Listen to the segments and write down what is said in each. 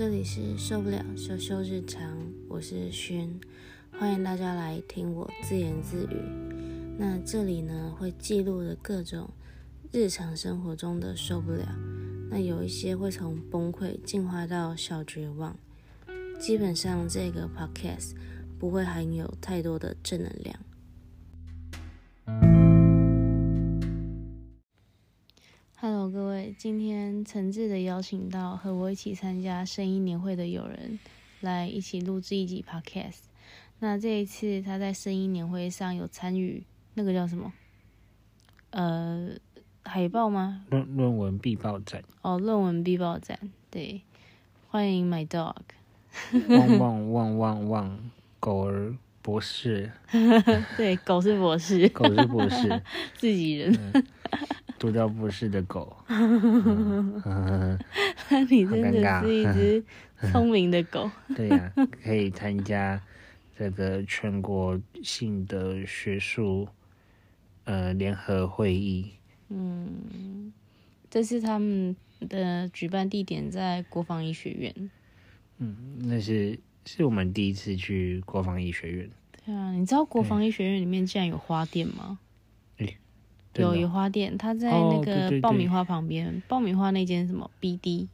这里是受不了羞羞日常，我是轩，欢迎大家来听我自言自语。那这里呢会记录的各种日常生活中的受不了，那有一些会从崩溃进化到小绝望。基本上这个 podcast 不会含有太多的正能量。今天诚挚的邀请到和我一起参加声音年会的友人来一起录制一集 podcast。那这一次他在声音年会上有参与那个叫什么？呃，海报吗？论论文必报展。哦，论文必报展。对，欢迎 My Dog。汪汪汪汪汪，狗儿博士。对，狗是博士，狗是博士，自己人。读到博士的狗。那 你真的是一只聪明的狗。对呀，可以参加这个全国性的学术呃联合会议。嗯，这是他们的举办地点在国防医学院。嗯，那是是我们第一次去国防医学院。对啊，你知道国防医学院里面竟然有花店吗？有有花店，它在那个爆米花旁边。爆米花那间什么 BD？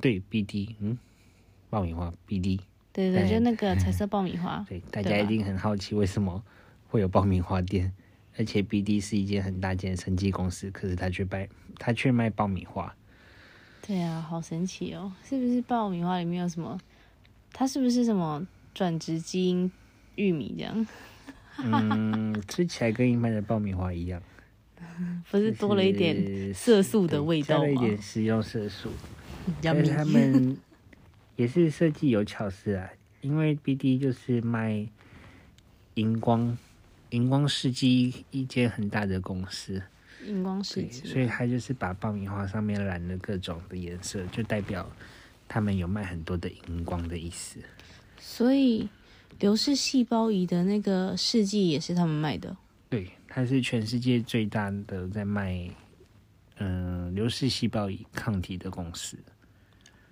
对 BD，嗯，爆米花 BD。对对，就那个彩色爆米花。对，大家一定很好奇为什么会有爆米花店，而且 BD 是一间很大间的生技公司，可是他却卖他却卖爆米花。对啊，好神奇哦！是不是爆米花里面有什么？它是不是什么转植基因玉米这样？嗯，吃起来跟一般的爆米花一样。不是多了一点色素的味道吗？加了一点食用色素。但是他们 也是设计有巧思啊，因为 BD 就是卖荧光荧光试剂一间很大的公司，荧光试剂，所以他就是把爆米花上面染了各种的颜色，就代表他们有卖很多的荧光的意思。所以流式细胞仪的那个试剂也是他们卖的。对。它是全世界最大的在卖，嗯，流式细胞仪抗体的公司。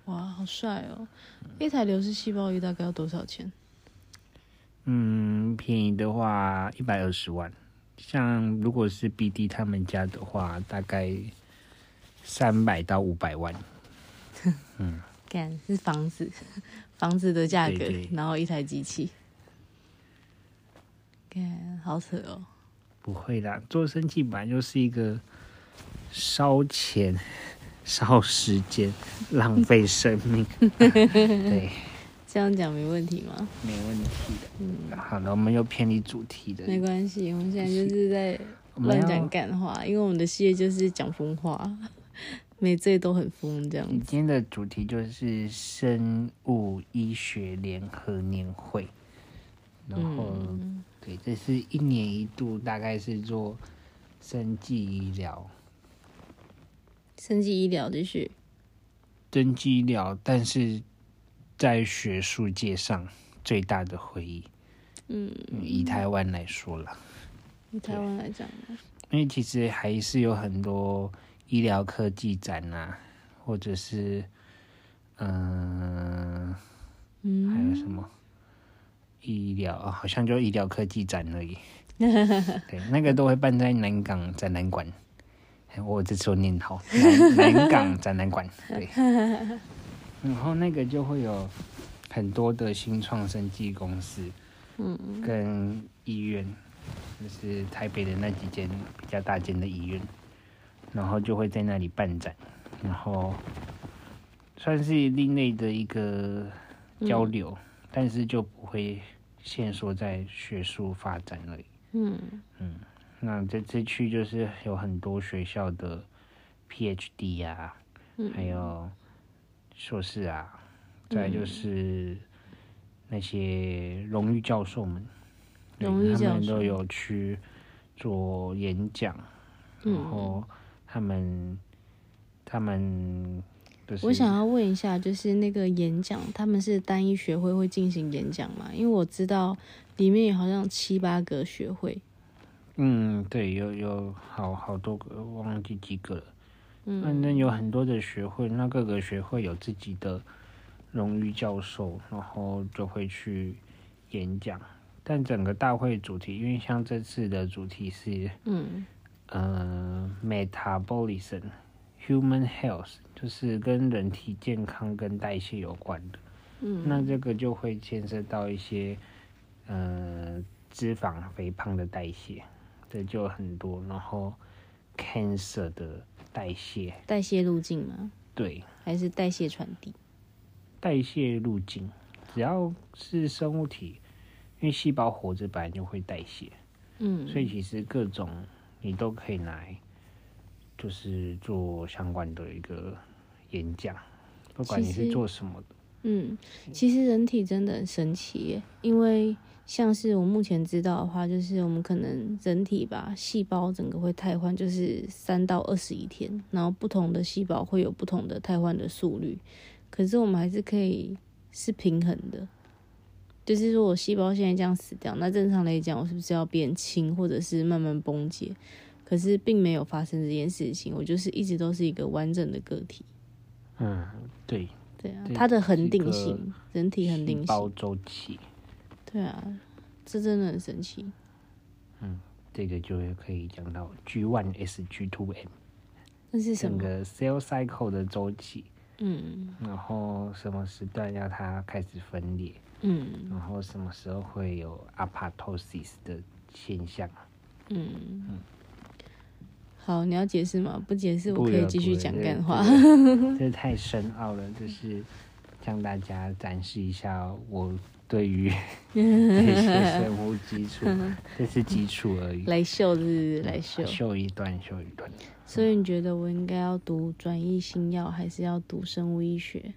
哇，好帅哦！一台流式细胞仪大概要多少钱？嗯，便宜的话一百二十万。像如果是 BD 他们家的话，大概三百到五百万。嗯，干是房子，房子的价格，然后一台机器，干好扯哦。不会啦，做生计本来就是一个烧钱、烧时间、浪费生命。对，这样讲没问题吗？没问题的。嗯，好了，我们又偏离主题的。没关系，我们现在就是在乱讲干话，因为我们的事业就是讲疯话，每次都很疯这样。今天的主题就是生物医学联合年会，然后。对，这是一年一度，大概是做生计医疗。生计医疗就是登记医疗，但是在学术界上最大的会议。嗯，以台湾来说了，以台湾来讲呢，因为其实还是有很多医疗科技展啊，或者是嗯嗯，还有什么？医疗啊，好像就医疗科技展而已。对，那个都会办在南港展览馆。我这次念好，南南港展览馆。对。然后那个就会有很多的新创生技公司，嗯，跟医院，就是台北的那几间比较大间的医院，然后就会在那里办展，然后算是另类的一个交流，但是就不会。限缩在学术发展而已。嗯嗯，那这次去就是有很多学校的 PhD 啊，还有硕士啊，再就是那些荣誉教授们，荣誉教授他们都有去做演讲，然后他们他们。我想要问一下，就是那个演讲，他们是单一学会会进行演讲吗？因为我知道里面有好像七八个学会。嗯，对，有有好好多个，忘记几个了。嗯，那有很多的学会，那各个学会有自己的荣誉教授，然后就会去演讲。但整个大会主题，因为像这次的主题是，嗯，呃，metabolism，human health，就是跟人体健康跟代谢有关的。嗯，那这个就会牵涉到一些，呃，脂肪、肥胖的代谢，这就很多。然后，cancer 的代谢，代谢路径吗？对，还是代谢传递？代谢路径，只要是生物体，因为细胞活着本来就会代谢，嗯，所以其实各种你都可以来，就是做相关的一个演讲，不管你是做什么的。嗯，其实人体真的很神奇，因为像是我目前知道的话，就是我们可能人体吧，细胞整个会汰换，就是三到二十一天，然后不同的细胞会有不同的汰换的速率，可是我们还是可以是平衡的，就是说我细胞现在这样死掉，那正常来讲，我是不是要变轻或者是慢慢崩解？可是并没有发生这件事情，我就是一直都是一个完整的个体。嗯，对。对啊，它的恒定性，人体恒定性，包周期。对啊，这真的很神奇。嗯，这个就可以讲到 G one S G two M，那是什么整个 cell cycle 的周期。嗯，然后什么时段要它开始分裂？嗯，然后什么时候会有 apoptosis 的现象？嗯嗯。好，你要解释吗？不解释，我可以继续讲干话。这 太深奥了，就是向大家展示一下我对于 这些生物基础，这是基础而已。来秀是来秀，秀一段，秀一段。所以你觉得我应该要读转译新药，还是要读生物医学？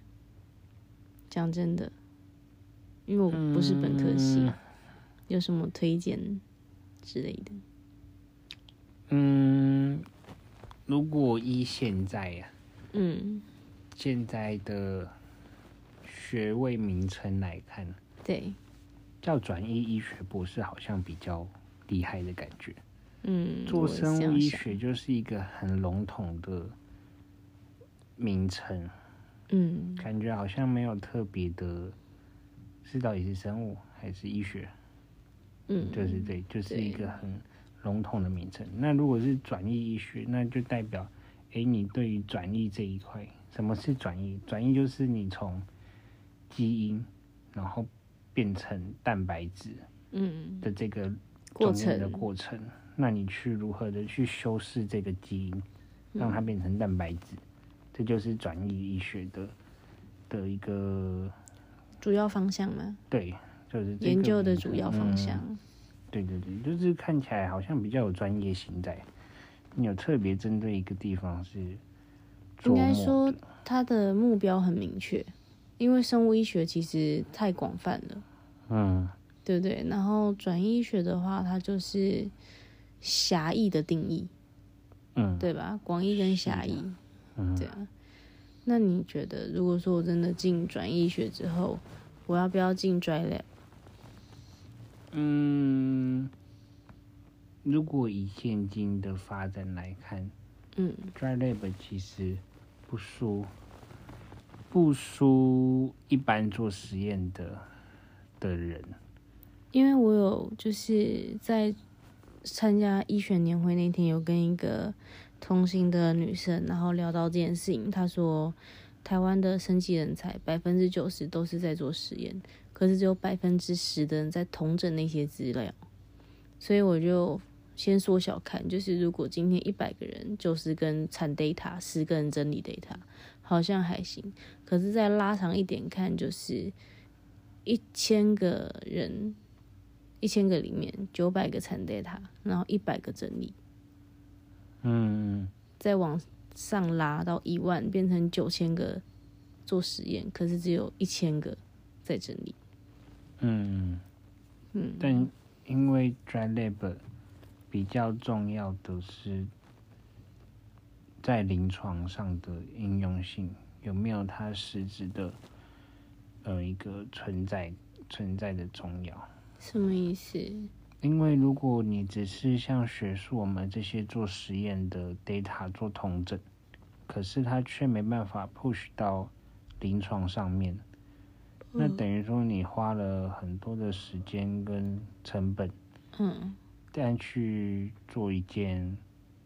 讲真的，因为我不是本科系，有什么推荐之类的？嗯，如果依现在呀，嗯，现在的学位名称来看，对，叫转译医学博士好像比较厉害的感觉。嗯，做生物医学就是一个很笼统的名称。嗯，感觉好像没有特别的，是到底是生物还是医学？嗯，就是对，就是一个很。笼统的名称，那如果是转译医学，那就代表，哎，你对于转译这一块，什么是转译？转译就是你从基因，然后变成蛋白质，嗯，的这个过程。的过程，那你去如何的去修饰这个基因，让它变成蛋白质，这就是转译医学的的一个主要方向吗？对，就是研究的主要方向。对对对，就是看起来好像比较有专业性在，你有特别针对一个地方是，应该说它的目标很明确，因为生物医学其实太广泛了，嗯，对不对？然后转医学的话，它就是狭义的定义，嗯，对吧？广义跟狭义，嗯，对啊。那你觉得，如果说我真的进转医学之后，我要不要进 dry lab？嗯，如果以现今的发展来看，嗯，dry lab 其实不输不输一般做实验的的人，因为我有就是在参加医学年会那天，有跟一个同行的女生，然后聊到这件事情，她说台湾的生技人才百分之九十都是在做实验。可是只有百分之十的人在统整那些资料，所以我就先缩小看，就是如果今天一百个人九十个人产 data，十个人整理 data，好像还行。可是再拉长一点看，就是一千个人，一千个里面九百个产 data，然后一百个整理，嗯，再往上拉到一万，变成九千个做实验，可是只有一千个在整理。嗯，嗯，但因为 dry lab 比较重要的是在临床上的应用性，有没有它实质的呃一个存在存在的重要？什么意思？因为如果你只是像学术我们这些做实验的 data 做统整，可是它却没办法 push 到临床上面。那等于说你花了很多的时间跟成本，嗯，但去做一件，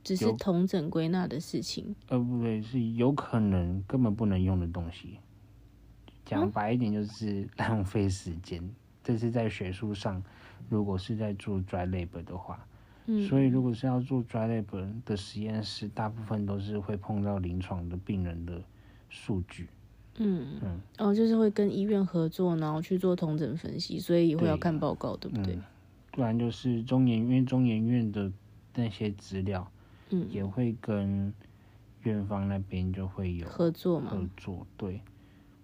只是同整归纳的事情，呃，不对，是有可能根本不能用的东西。讲白一点，就是 浪费时间。这是在学术上，如果是在做 dry lab 的话，嗯，所以如果是要做 dry lab 的实验室，大部分都是会碰到临床的病人的数据。嗯。嗯，哦，就是会跟医院合作，然后去做同诊分析，所以也会要看报告，对不对？不然就是中研院中研院的那些资料，嗯，也会跟院方那边就会有合作嘛。合作对，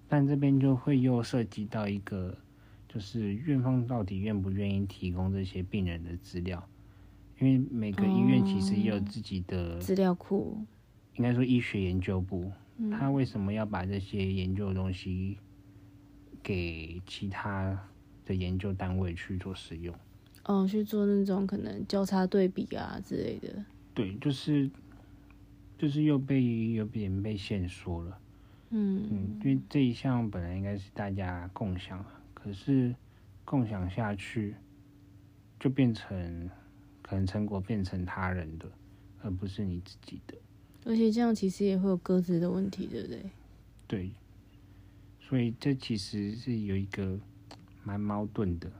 但这边就会又涉及到一个，就是院方到底愿不愿意提供这些病人的资料？因为每个医院其实也有自己的资料库，应该说医学研究部。他为什么要把这些研究的东西给其他的研究单位去做使用？哦，去做那种可能交叉对比啊之类的。对，就是就是又被有点被限缩了。嗯嗯，因为这一项本来应该是大家共享，可是共享下去就变成可能成果变成他人的，而不是你自己的。而且这样其实也会有各自的问题，对不对？对，所以这其实是有一个蛮矛盾的，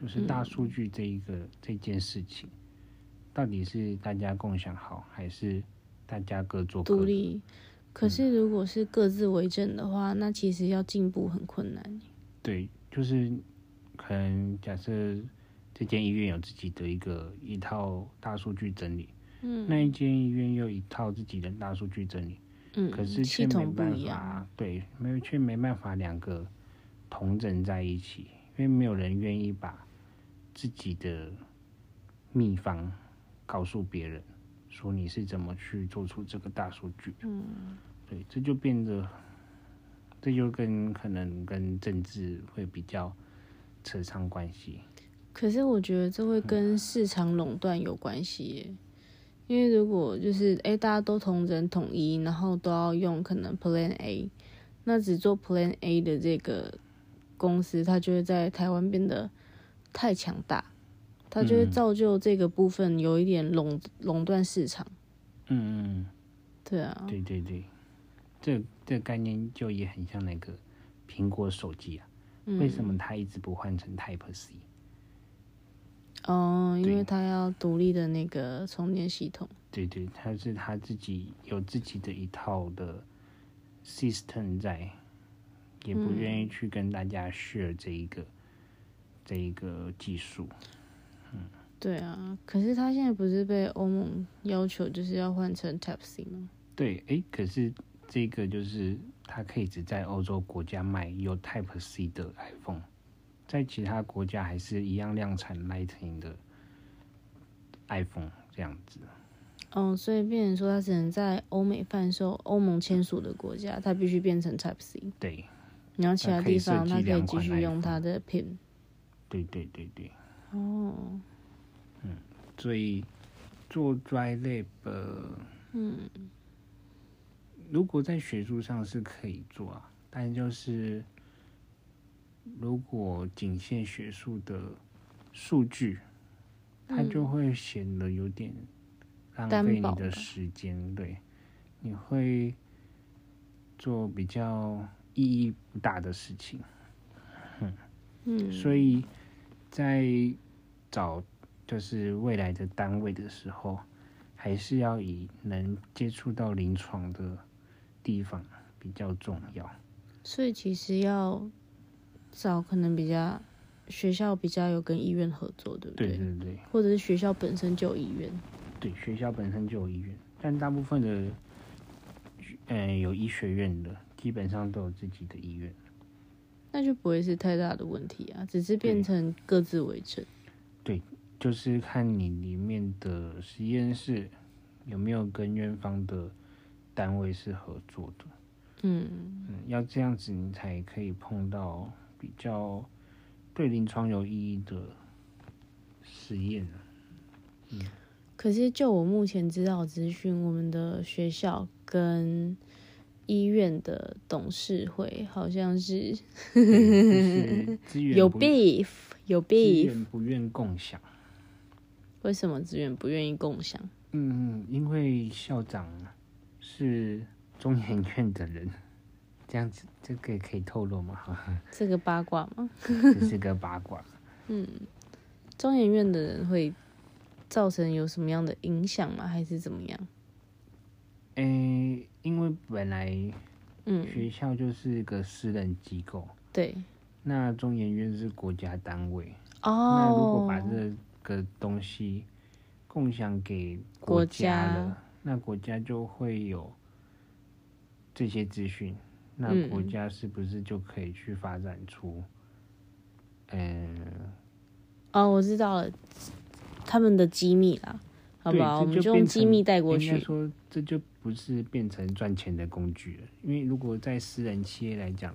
就是大数据这一个这件事情，到底是大家共享好，还是大家各做独立？可是如果是各自为政的话，那其实要进步很困难。对，就是可能假设这间医院有自己的一个一套大数据整理。嗯那一间医院又一套自己的大数据整理，嗯，可是却没办法，对，没有却没办法两个同整在一起，因为没有人愿意把自己的秘方告诉别人，说你是怎么去做出这个大数据，嗯，对，这就变得，这就跟可能跟政治会比较扯上关系。可是我觉得这会跟市场垄断有关系耶。因为如果就是哎，大家都同人统一，然后都要用可能 Plan A，那只做 Plan A 的这个公司，它就会在台湾变得太强大，它就会造就这个部分有一点垄垄断市场。嗯嗯，对啊，对对对，这这概念就也很像那个苹果手机啊，为什么它一直不换成 Type C？哦，因为它要独立的那个充电系统。对对，它是它自己有自己的一套的 system 在，也不愿意去跟大家 share 这一个这一个技术。嗯，对啊，可是它现在不是被欧盟要求就是要换成 Type C 吗？对，哎，可是这个就是它可以只在欧洲国家卖有 Type C 的 iPhone。在其他国家还是一样量产 Lightning 的 iPhone 这样子。哦，所以变成说它只能在欧美贩售，欧盟签署的国家，它必须变成 Type C。对。然后其他地方它可以继续用它的 Pin。对对对对。哦。嗯，所以做 Dry Lab，嗯，如果在学术上是可以做啊，但就是。如果仅限学术的数据，它就会显得有点浪费你的时间。对，你会做比较意义不大的事情。嗯嗯，所以在找就是未来的单位的时候，还是要以能接触到临床的地方比较重要。所以其实要。找可能比较学校比较有跟医院合作，对不对？对对对。或者是学校本身就有医院。对，学校本身就有医院，但大部分的，嗯，有医学院的，基本上都有自己的医院。那就不会是太大的问题啊，只是变成各自为政。对，就是看你里面的实验室有没有跟院方的单位是合作的。嗯嗯，要这样子你才可以碰到。比较对临床有意义的实验，嗯，可是就我目前知道资讯，我们的学校跟医院的董事会，好像是 有不 beef 有资 beef，不愿共享。为什么资源不愿意共享？嗯，因为校长是中研院的人，这样子这个可以透露吗？这个八卦吗？这是个八卦。嗯中研院的人会造成有什么样的影响吗？还是怎么样？诶、因为本来嗯，学校就是一个私人机构，对。那中研院是国家单位。哦，那如果把这个东西共享给国家了，国那国家就会有这些资讯，那嗯国家是不是就可以去发展出，嗯、哦，我知道了，他们的机密啦，好不好？我对，们就用机密带过去应该去。说，这就不是变成赚钱的工具了，因为如果在私人企业来讲，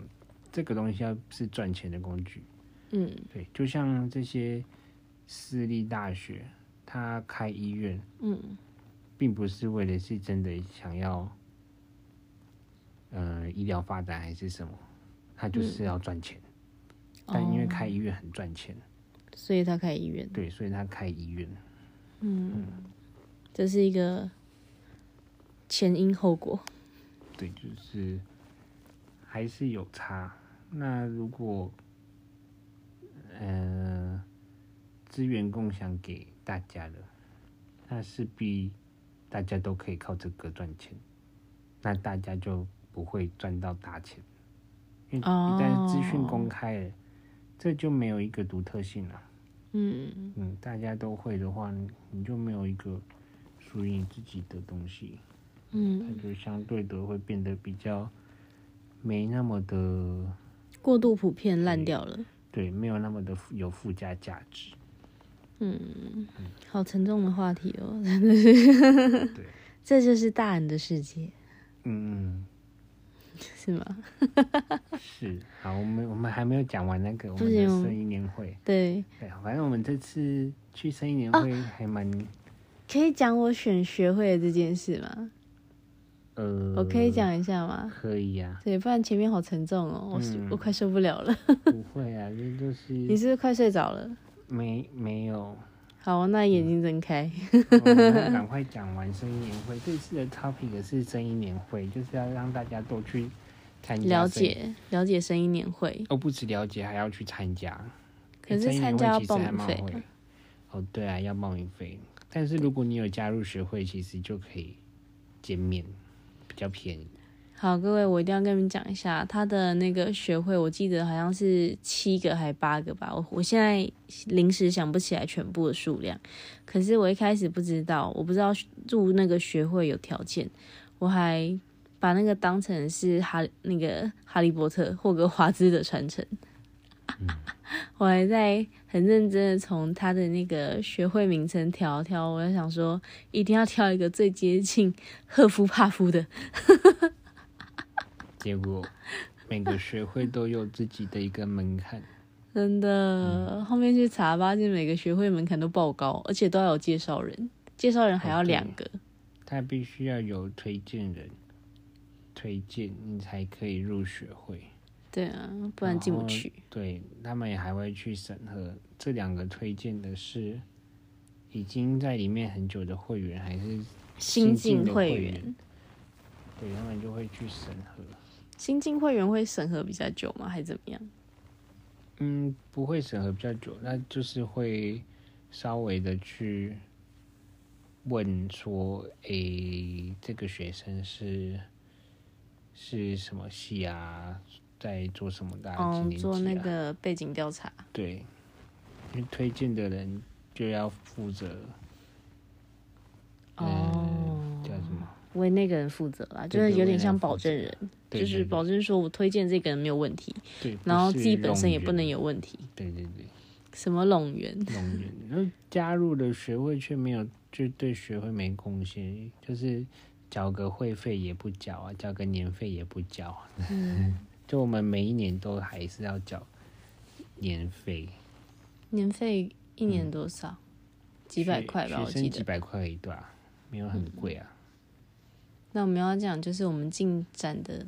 这个东西要是赚钱的工具，嗯对，就像这些私立大学，它开医院，嗯，并不是为了是真的想要，呃，医疗发展还是什么，他就是要赚钱。但因为哦开医院很赚钱，所以他开医院，对，所以他开医院。嗯这是一个前因后果。对，就是还是有差。那如果呃资源共享给大家了，那势必大家都可以靠这个赚钱，那大家就不会赚到大钱，因为一旦资讯公开了，这就没有一个独特性了。嗯，嗯，大家都会的话，你你就没有一个属于你自己的东西。嗯，它就相对的会变得比较没那么的过度普遍烂掉了。对，没有那么的附有附加价值。好沉重的话题哦，真的是。对，这就是大人的世界，嗯是吗？嗯，是 好，我们我们还没有讲完那个我们的不行生意年会。对，对，反正我们这次去生意年会还蛮、可以讲我选学会的这件事吗？呃，我可以讲一下吗？可以呀、对，不然前面好沉重哦，我我快受不了了。不会啊，这就是你是不是快睡着了？没没有，好，那眼睛睁开。我们要赶快讲完声音年会。这次的 topic 是声音年会，就是要让大家都去参加了解了解声音年会，哦，不止了解，还要去参加。可是参参加要报名费会。哦，对啊，要报名费。但是如果你有加入学会，其实就可以减免，比较便宜。好，各位，我一定要跟你们讲一下，他的那个学会，我记得好像是七个还八个吧，我我现在临时想不起来全部的数量。可是我一开始不知道，我不知道入那个学会有条件，我还把那个当成是哈那个哈利波特霍格华兹的传承。我还在很认真的从他的那个学会名称挑挑，我在想说一定要挑一个最接近赫夫帕夫的。结果每个学会都有自己的一个门槛。真的，后面去查发现每个学会门槛都爆高，而且都要有介绍人，介绍人还要两个。他必须要有推荐人推荐，你才可以入学会。对啊，不然进不去。对他们也还会去审核这两个推荐的是已经在里面很久的会员，还是新进进会员，对他们就会去审核。新进会员会审核比较久吗？还是怎么样？嗯，不会审核比较久，那就是会稍微的去问说，诶、这个学生是是什么系啊，在做什么的、啊，哦，做那啊个背景调查。对，因为推荐的人就要负责，哦，叫什么？为那个人负责啦，就是有点像保证人，就是保证说我推荐这个人没有问题，对，然后自己本身也不能。有问题。对对对，什么拢员？冗员，然后加入了学会却没有，就对学会没贡献，就是缴个会费也不缴啊，交个年费也不缴啊，嗯 就我们每一年都还是要缴年费，年费一年多少？几百学块吧，学我记得。几百块而已，对啊，没有很贵啊。那我们要讲就是我们进展的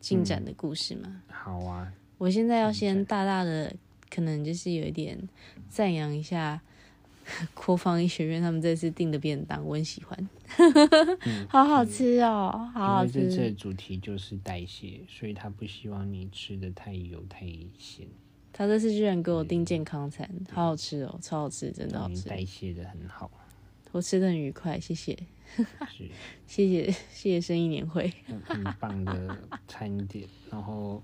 进展的故事嘛。好啊，我现在要先大大的，可能就是有一点赞扬一下 国防医学院他们这次订的便当，我很喜欢，好好吃哦，好好因为这次的。主题就是代谢，所以他不希望你吃的太油太咸，他这次居然给我订健康餐，好好吃哦，超好吃，真的好吃，代谢的很好。我吃的很愉快，谢谢，是。谢谢，谢谢生意年会。很很棒的餐点，然后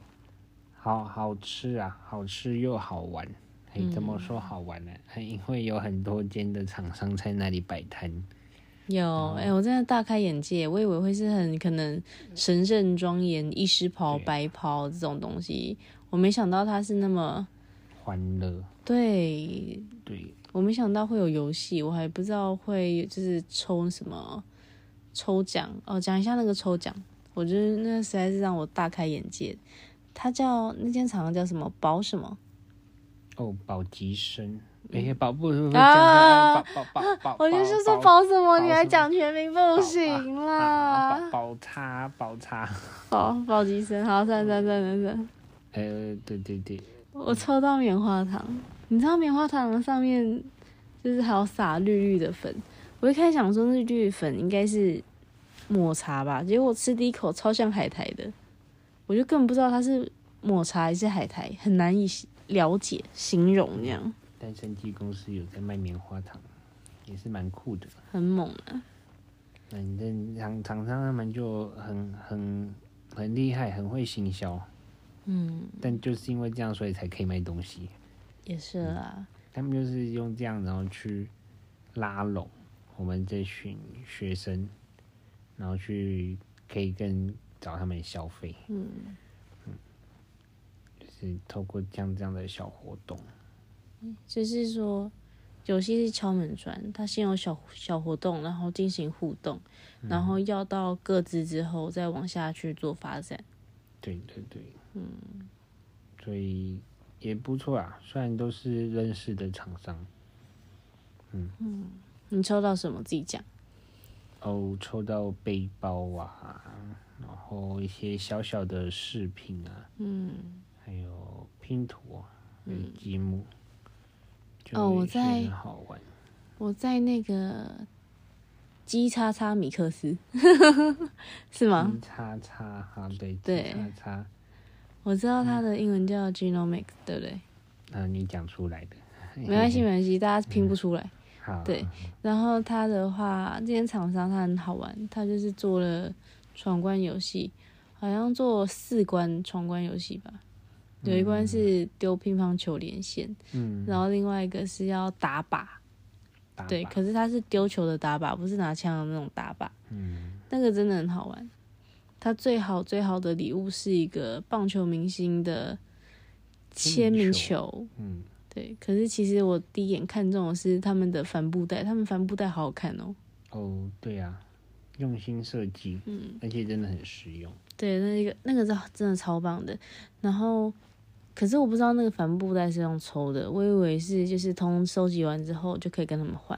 好好吃啊，好吃又好玩。哎，怎么说好玩呢？哎因为有很多间的厂商在那里摆摊，有，哎、我真的大开眼界，我以为会是很可能神圣庄严、医师袍、白袍这种东西，我没想到它是那么欢乐，对，对，我没想到会有游戏，我还不知道会就是抽什么抽奖哦。讲一下那个抽奖，我觉得那实在是让我大开眼界。它叫那间厂叫什么宝什么？哦，保吉生，哎，保不不不，嗯啊保保保保，我就是说保宝什么，你还讲全名不行啊啦！保保叉保叉，宝 宝吉生，好，算算算算算。呃，对对对，我抽到棉花糖，你知道棉花糖上面就是还有撒绿绿的粉，我一开始想说那绿绿粉应该是抹茶吧，结果我吃第一口超像海苔的，我就根本不知道它是抹茶还是海苔，很难以了解形容那样，单身机公司有在卖棉花糖，也是蛮酷的。很猛啊！反正厂厂商他们就很很很厉害，很会行销，嗯，但就是因为这样，所以才可以卖东西。也是啦，他们就是用这样，然后去拉拢我们这群学生，然后去可以跟找他们消费。嗯嗯就是透过这样这样的小活动，就是说。有些是敲门砖，它先有小小活动，然后进行互动，然后要到各自之后再往下去做发展。对对对，嗯，所以也不错啊。虽然都是认识的厂商，嗯你抽到什么自己讲？哦，抽到背包啊，然后一些小小的饰品啊，嗯，还有拼图啊，还有积木。就哦我在很好玩。我在那个鸡叉叉米克斯 是吗？鸡叉叉哈，对，对鸡叉叉，我知道它的英文叫 Genomics，对不对？啊，你讲出来的，没关系，没关系，大家拼不出来。好，对，然后它的话，这间厂商它很好玩，它就是做了闯关游戏，好像做四关闯关游戏吧。有一关是丢乒乓球连线，嗯，然后另外一个是要打靶，对，打靶可是它是丢球的打靶，不是拿枪的那种打靶。嗯，那个真的很好玩。它最好最好的礼物是一个棒球明星的签名球，嗯，对。可是其实我第一眼看中的是他们的帆布袋，他们帆布袋好好看哦。哦，对啊，用心设计，嗯，而且真的很实用。对，那个那个是真的超棒的。然后，可是我不知道那个帆布袋是用抽的，我以为是就是通收集完之后就可以跟他们换，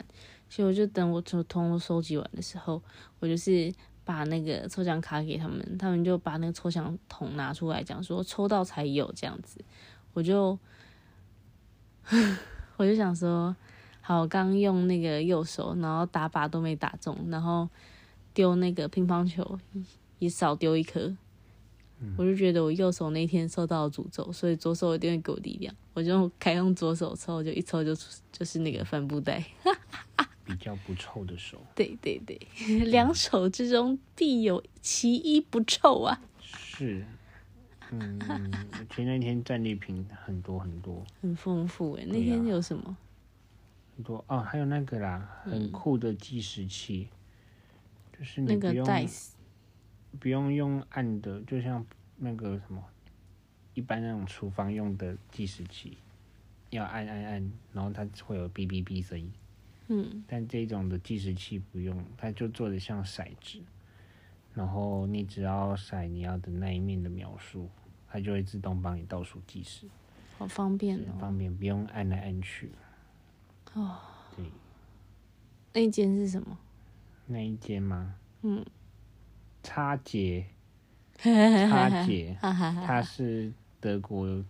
所以我就等我从通收集完的时候，我就是把那个抽奖卡给他们，他们就把那个抽奖桶拿出来讲说抽到才有这样子，我就 我就想说，好，我刚用那个右手，然后打靶都没打中，然后丢那个乒乓球也少丢一颗。我就觉得我右手那天受到了诅咒，所以左手一定会给我力量。我就开用左手抽，就一抽就就是那个帆布袋。比较不臭的手，对对对，两手之中必有其一不臭啊！是，嗯，而且那天战利品很多很多。很丰富诶，那天有什么？很多。哦，还有那个啦，很酷的计时器，就是你那个不用用按的，就像那个什么一般那种厨房用的计时器，要按按按，然后它会有哔哔哔声音。嗯，但这种的计时器不用，它就做的像骰子，然后你只要骰你要的那一面的描述，它就会自动帮你倒数计时，好方便。方便，不用按来按去。哦，对，那一间是什么？那一间吗？嗯，叉姐，叉姐，它是德国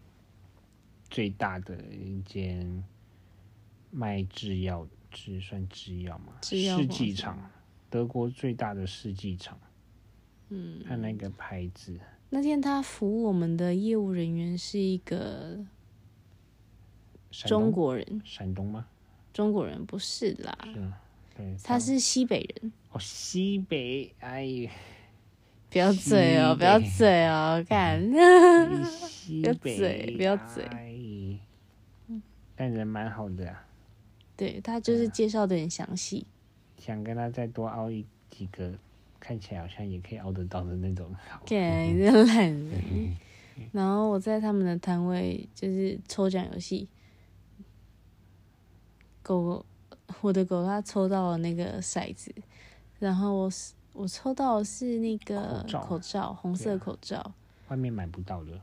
最大的一间卖制药，制算制药嘛，试制药公司剂厂，德国最大的试剂厂。嗯，它那个牌子，那天他服务我们的业务人员是一个山中国人，山东吗？中国人不是啦，是啊，对，他是西北人。哦西北，哎呀，不要嘴哦，不要嘴哦，看。西不要北，嘴不要嘴哎但人蛮好的啊，对他就是介绍的很详细。想跟他再多凹一几个，看起来好像也可以凹得到的那种好。给你这懒人。然后我在他们的摊位就是抽奖游戏，狗，我的狗它抽到了那个骰子，然后我我抽到的是那个口罩红色口罩。外面买不到的。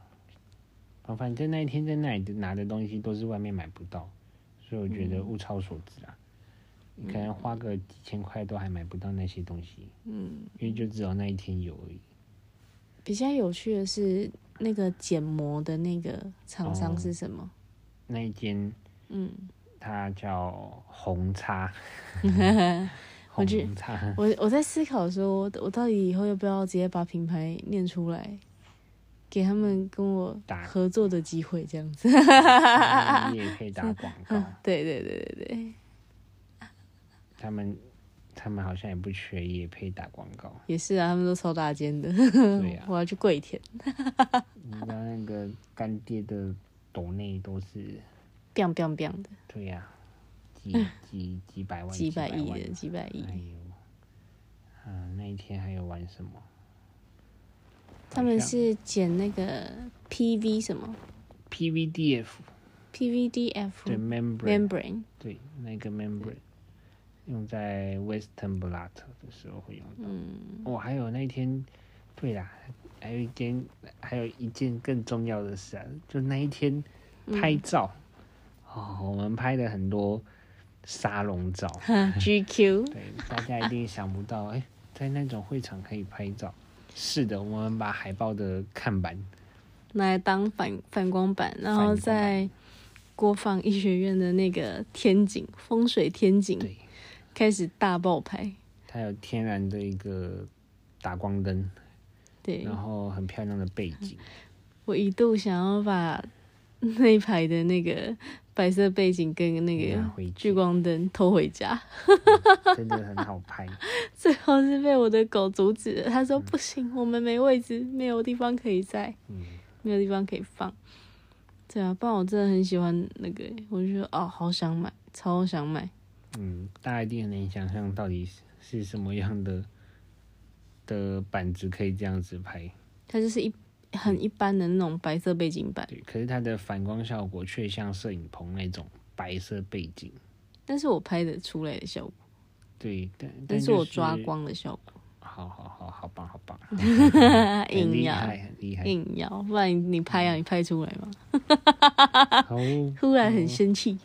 哦，反正那一天在那里拿的东西都是外面买不到，所以我觉得物超所值啊。你可能花个几千块都还买不到那些东西，嗯，因为就只有那一天有而已。比较有趣的是那个剪膜的那个厂商是什么？那一间嗯，它叫红叉，红叉，我我在思考说，我我到底以后要不要直接把品牌念出来，给他们跟我打合作的机会，这样子。你也可以打广告。对对对对对，他们他们好像也不缺业配打广告。也是啊，他们都超大间的。对呀、我要去跪舔你知道那个干爹的斗内都是，，biang biang biang 的，对呀、几几几百万、几百亿的，几百亿哎。呦，啊、那一天还有玩什么？他们是剪那个 PV 什么？PVDF，PVDF 对 membrane，membrane，对那个 membrane，用在 Western Blot 的时候会用到。嗯，哦，还有那天，对啦，还有一件，还有一件更重要的事啊，就那一天拍照。哦，我们拍了很多沙龙照，GQ，对，大家一定想不到，哎、在那种会场可以拍照。是的，我们把海报的看板，拿来当反反光板，然后在国防医学院的那个天井风水天井对，开始大爆拍，它有天然的一个打光灯，对。然后很漂亮的背景，我一度想要把那一排的那个白色背景跟那个聚，光灯偷回家，真的很好拍。最后是被我的狗阻止了。他说不行，我们没位置，没有地方可以在，嗯，没有地方可以放。对啊，不然我真的很喜欢那个，我就觉得哦，好想买，超想买。嗯，大家一定很难想象到底是是什么样的的板子可以这样子拍。它就是一很一般的那种白色背景板，对，可是它的反光效果却像摄影棚那种白色背景。但是我拍的出来的效果，对，但是就我抓。光的效果，好好好，好棒好棒，很硬要厉害很厉害。硬要，不然你你拍啊，你拍出来嘛。好，突然很生气，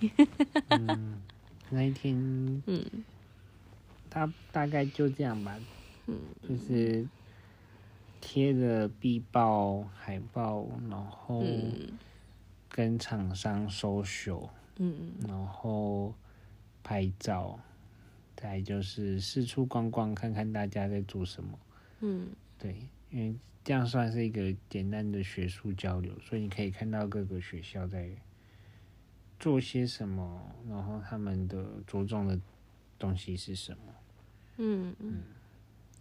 嗯，那一天，嗯，他大概就这样吧，嗯，就是贴着壁报、海报，然后跟厂商收秀，嗯，然后拍照，再就是四处逛逛，看看大家在做什么。嗯，对，因为这样算是一个简单的学术交流，所以你可以看到各个学校在做些什么，然后他们的着重的东西是什么。嗯嗯，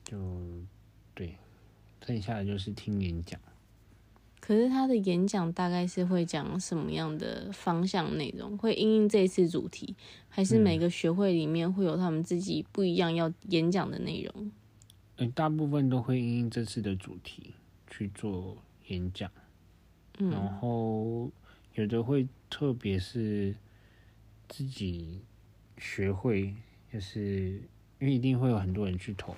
就对，剩下的就是听演讲。可是他的演讲大概是会讲什么样的方向内容？会因应这一次主题，还是每个学会里面会有他们自己不一样要演讲的内容？嗯，大部分都会因应这次的主题去做演讲，然嗯后有的会特别是自己学会，就是因为一定会有很多人去投，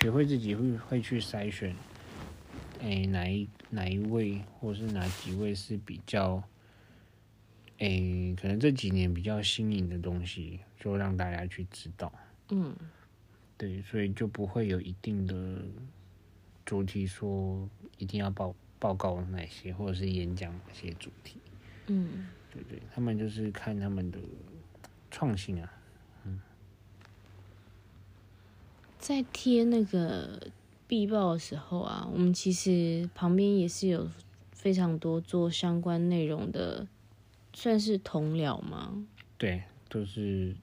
学会自己会会去筛选，诶、哪一哪一位或是哪几位是比较，诶、可能这几年比较新颖的东西，就让大家去知道。嗯对，所以就不会有一定的主题说一定要报报告哪些，或者是演讲哪些主题。嗯，对对，他们就是看他们的创新啊。嗯，在贴那个必报的时候啊，我们其实旁边也是有非常多做相关内容的，算是同僚吗？对，都是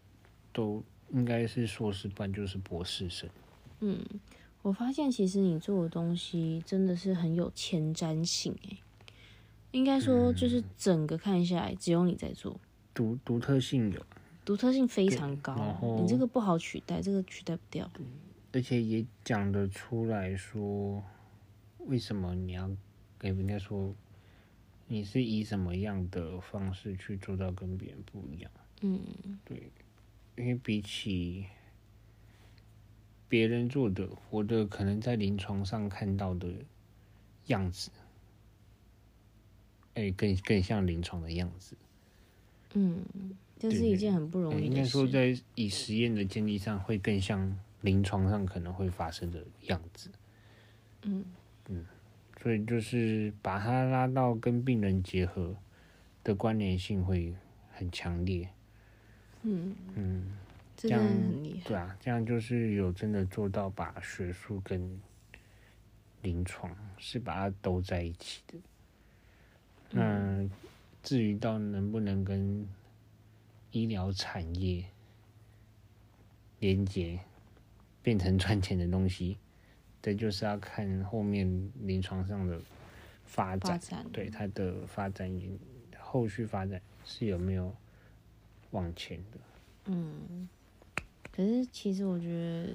都应该是硕士班，就是博士生。嗯，我发现其实你做的东西真的是很有前瞻性诶，应该说就是整个看下来，只有你在做，独独特性有，独特性非常高你这个不好取代，这个取代不掉。而且也讲得出来说，为什么你要给人家说，你是以什么样的方式去做到跟别人不一样？嗯对，因为比起别人做的，我的可能在临床上看到的样子，哎、更更像临床的样子。嗯，这是一件很不容呃易的应该说，在以实验的建立上，会更像临床上可能会发生的样子。嗯嗯所以就是把它拉到跟病人结合的关联性会很强烈。嗯，嗯，这样。对啊，这样就是有真的做到把学术跟临床是把它都在一起的。那至于到能不能跟医疗产业连接，变成赚钱的东西，这就是要看后面临床上的发展，对它的发展也后续发展是有没有往前的。嗯，可是其实我觉得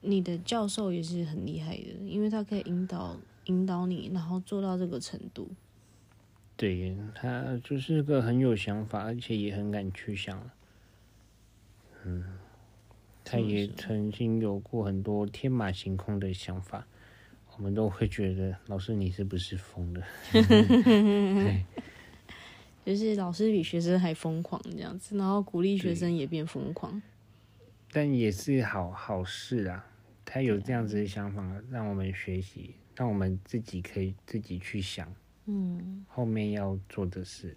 你的教授也是很厉害的，因为他可以引导引导你，然后做到这个程度。对他就是个很有想法，而且也很敢去想。嗯，他也曾经有过很多天马行空的想法，我们都会觉得老师你是不是疯了？对就是老师比学生还疯狂这样子，然后鼓励学生也变疯狂。但也是好好事啊。他有这样子的想法，让我们学习，让我们自己可以自己去想嗯后面要做的事，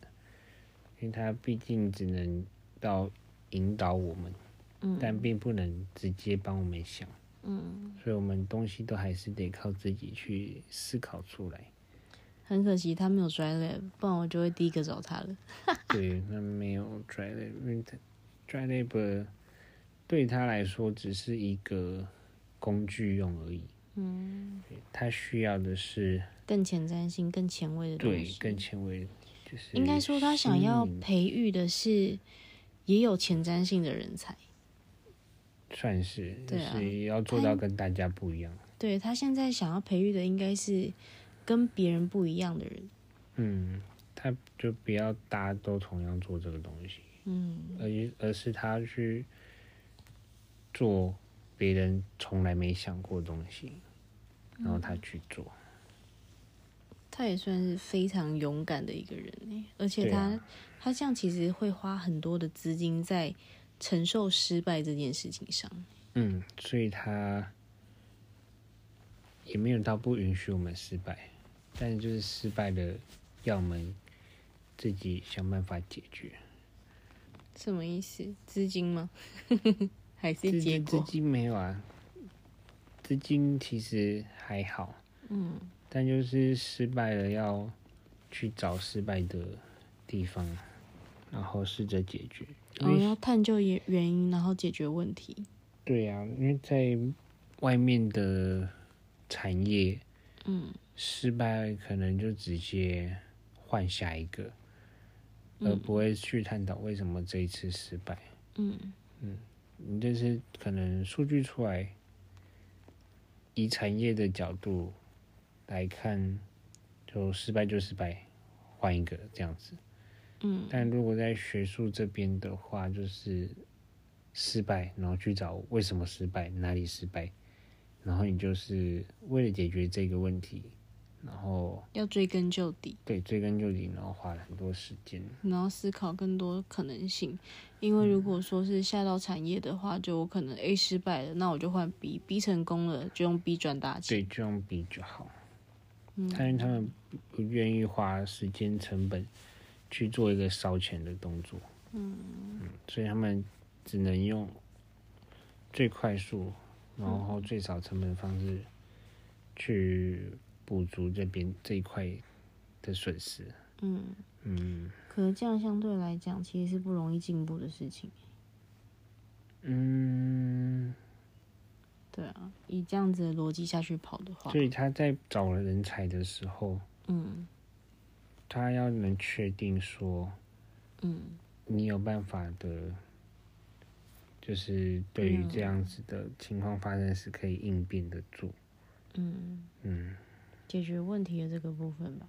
因为他毕竟只能到引导我们。嗯但并不能直接帮我们想，嗯，所以我们东西都还是得靠自己去思考出来。很可惜他没有 dry lab，不然我就会第一个找他了。对，那没有 dry lab，因为它 dry lab 对他来说只是一个工具用而已。嗯，他需要的是更前瞻性、更前卫的东西对西。更前卫，就是应该说他想要培育的是也有前瞻性的人才。算是就对啊是要做到跟大家不一样。对他现在想要培育的应该是跟别人不一样的人。嗯，他就不要大家都同样做这个东西。嗯而而是他去做别人从来没想过的东西，然后他去做。他也算是非常勇敢的一个人呢，而且他、啊他这样其实会花很多的资金在承受失败这件事情上。嗯，所以他也没有到不允许我们失败，但是就是失败了，要我们自己想办法解决。什么意思？资金吗？还是资结果？资金没有啊，资金其实还好，嗯但就是失败了要去找失败的地方，然后试着解决。因哦，要探究原原因，然后解决问题。对呀、因为在外面的产业，嗯失败可能就直接换下一个，而嗯不会去探讨为什么这一次失败。嗯你这是可能数据出来，以产业的角度来看，就失败就失败，换一个这样子。嗯但如果在学术这边的话，就是失败，然后去找为什么失败，哪里失败，然后你就是为了解决这个问题，然后要追根究底，对追根究底，然后花了很多时间，然后思考更多可能性。因为如果说是下到产业的话，就我可能 A 失败了，那我就换 B，B 成功了就用 B 赚大钱。对，就用 B 就好。嗯但是他们不愿意花时间成本去做一个烧钱的动作，嗯，所以他们只能用最快速，然后最少成本的方式去补足这边这一块的损失。嗯嗯，可是这样相对来讲，其实是不容易进步的事情。嗯。对啊，以这样子的逻辑下去跑的话，所以他在找人才的时候，嗯，他要能确定说，嗯，你有办法的，就是对于这样子的情况发生是可以应变的做，嗯。嗯，解决问题的这个部分吧，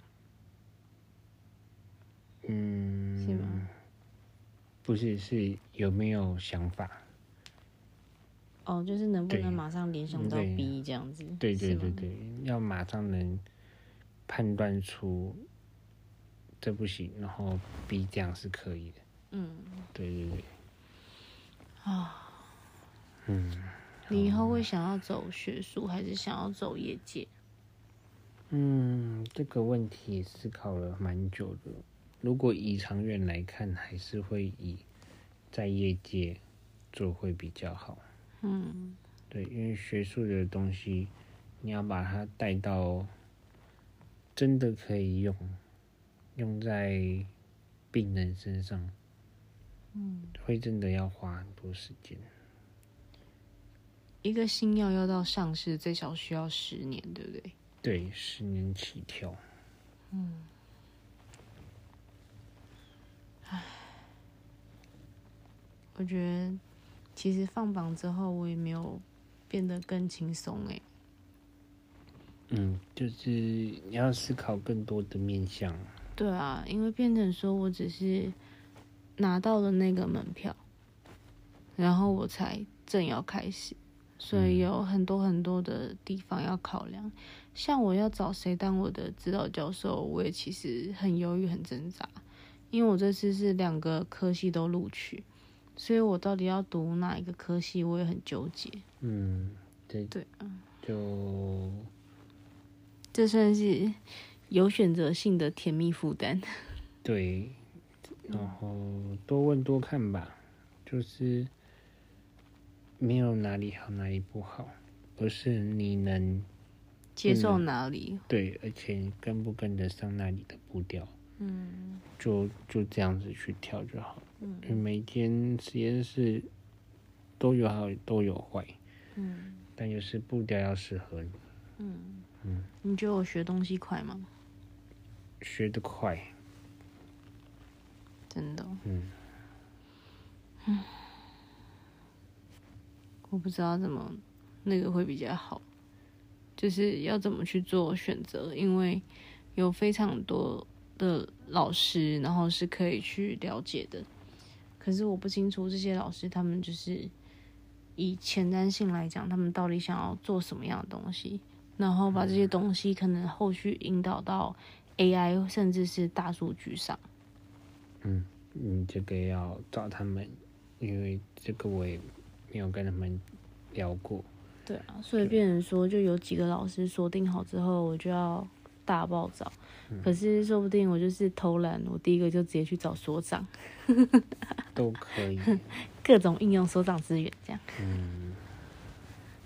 嗯，是吗？不是，是有没有想法？哦，就是能不能马上联想到 B 这样子？对对对对，要马上能判断出这不行，然后 B 这样是可以的。嗯，对对对。啊，嗯，你以后会想要走学术，还是想要走业界？嗯，这个问题思考了蛮久的。如果以长远来看，还是会以在业界做会比较好。嗯，对，因为学术的东西，你要把它带到真的可以用，用在病人身上，嗯，会真的要花很多时间。一个新药要到上市，最少需要十年，对不对？对，十年起跳。嗯。唉，我觉得。其实放榜之后，我也没有变得更轻松哎。嗯，就是你要思考更多的面向。对啊，因为变成说我只是拿到了那个门票，然后我才正要开始，所以有很多很多的地方要考量。像我要找谁当我的指导教授，我也其实很犹豫、很挣扎，因为我这次是两个科系都录取。所以我到底要读哪一个科系，我也很纠结。嗯，对对啊，就这算是有选择性的甜蜜负担。对，然后多问多看吧，就是没有哪里好哪里不好，而是你能接受哪里。对，而且跟不跟得上那里的步调。嗯，就就这样子去跳就好。嗯，每天实验室都有好都有坏。嗯，但就是步调要适合你。嗯嗯，你觉得我学东西快吗？学得快，真的。嗯嗯，我不知道怎么那个会比较好，就是要怎么去做选择，因为有非常多。的老师，然后是可以去了解的。可是我不清楚这些老师，他们就是以前瞻性来讲，他们到底想要做什么样的东西，然后把这些东西可能后续引导到 AI 甚至是大数据上。嗯，你这个要找他们，因为这个我也没有跟他们聊过。对啊，所以变成说，就有几个老师锁定好之后，我就要大暴找。可是说不定我就是偷懒，我第一个就直接去找所长，都可以，各种应用所长资源这样。嗯，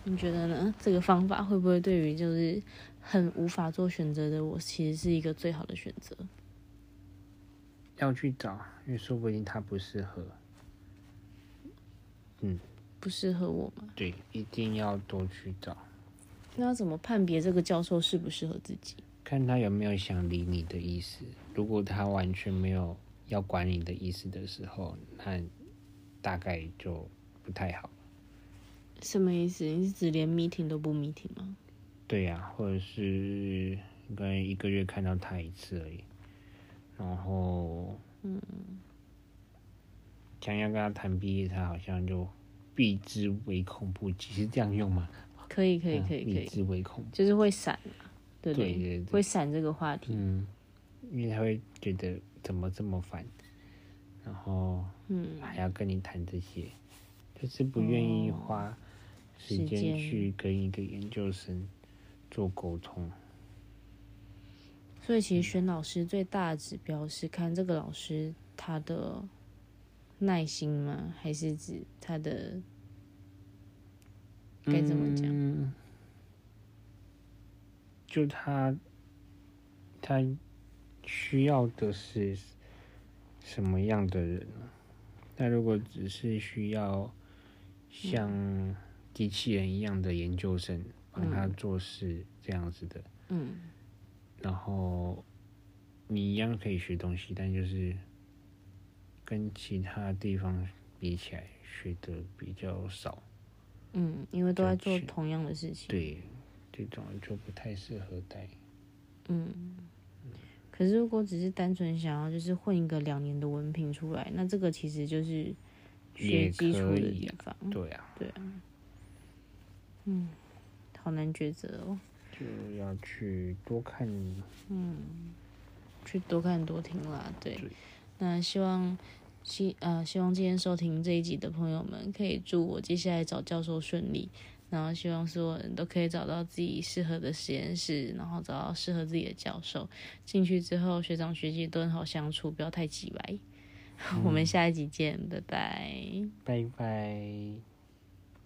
你觉得呢？这个方法会不会对于就是很无法做选择的我，其实是一个最好的选择？要去找，因为说不定他不适合。嗯，不适合我吗？对，一定要多去找。那要怎么判别这个教授适不适合自己？看他有没有想理你的意思。如果他完全没有要管你的意思的时候，那大概就不太好。什么意思？你是指连 meeting 都不 meeting 吗？对呀，或者是应该一个月看到他一次而已。然后，嗯，想要跟他谈毕业，他好像就避之唯恐不及，是这样用吗？可以，可以，可以，可以。避之唯恐，就是会闪。对对不对会闪这个话题。嗯，因为他会觉得怎么这么烦，然后嗯，还要跟你谈这些，就是不愿意花时间去跟一个研究生做沟通。所以其实选老师最大的指标是看这个老师他的耐心吗？还是指他的该怎么讲？嗯就他他需要的是什么样的人呢？那如果只是需要像机器人一样的研究生帮他做事这样子的，嗯然后你一样可以学东西，但就是跟其他地方比起来学的比较少。嗯，因为都在做同样的事情。对，这种就不太适合带。嗯。可是如果只是单纯想要就是混一个两年的文凭出来，那这个其实就是学基础的地方。对啊，对啊。嗯，好难抉择哦。就要去多看。嗯去多看多听啦。对，对那希望希呃希望今天收听这一集的朋友们，可以祝我接下来找教授顺利。然后希望所有人都可以找到自己适合的实验室，然后找到适合自己的教授。进去之后，学长学姐都很好相处，不要太挤白。我们下一集见，拜拜。拜拜。